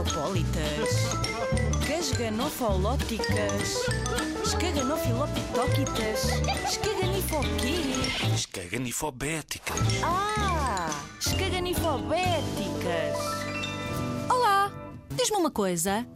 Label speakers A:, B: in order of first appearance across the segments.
A: escaganifopólitas, casganofolóticas, escaganofilopitóquitas, escaganifoquê?
B: Escaganifobéticas.
A: Ah, escaganifobéticas.
C: Olá! Diz-me uma coisa.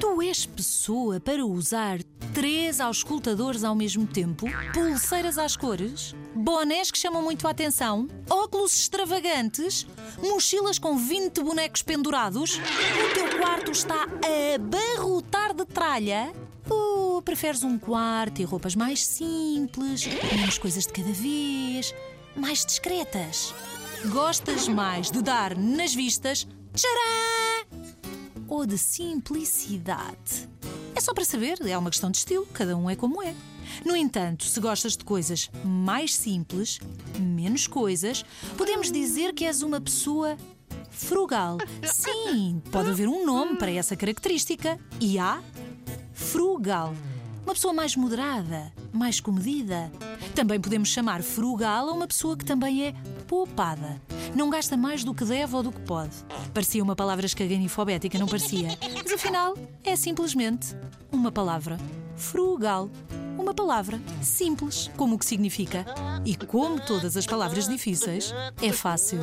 C: Tu és pessoa para usar três auscultadores ao mesmo tempo? Pulseiras às cores? Bonés que chamam muito a atenção? Óculos extravagantes? Mochilas com 20 bonecos pendurados? O teu quarto está a abarrotar de tralha? Ou preferes um quarto e roupas mais simples, menos coisas de cada vez, mais discretas? Gostas mais de dar nas vistas? Tcharam! Ou de simplicidade? É só para saber, é uma questão de estilo, cada um é como é. No entanto, se gostas de coisas mais simples, menos coisas, podemos dizer que és uma pessoa frugal. Sim, pode haver um nome para essa característica. E há frugal. Uma pessoa mais moderada, mais comedida. Também podemos chamar frugal a uma pessoa que também é poupada. Não gasta mais do que deve ou do que pode. Parecia uma palavra escaganifobética, não parecia? Mas afinal, é simplesmente uma palavra frugal. Uma palavra simples, como o que significa. E como todas as palavras difíceis, é fácil.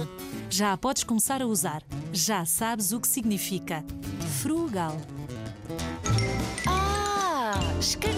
C: Já a podes começar a usar. Já sabes o que significa. Frugal.
A: Ah, escaganifopólitas.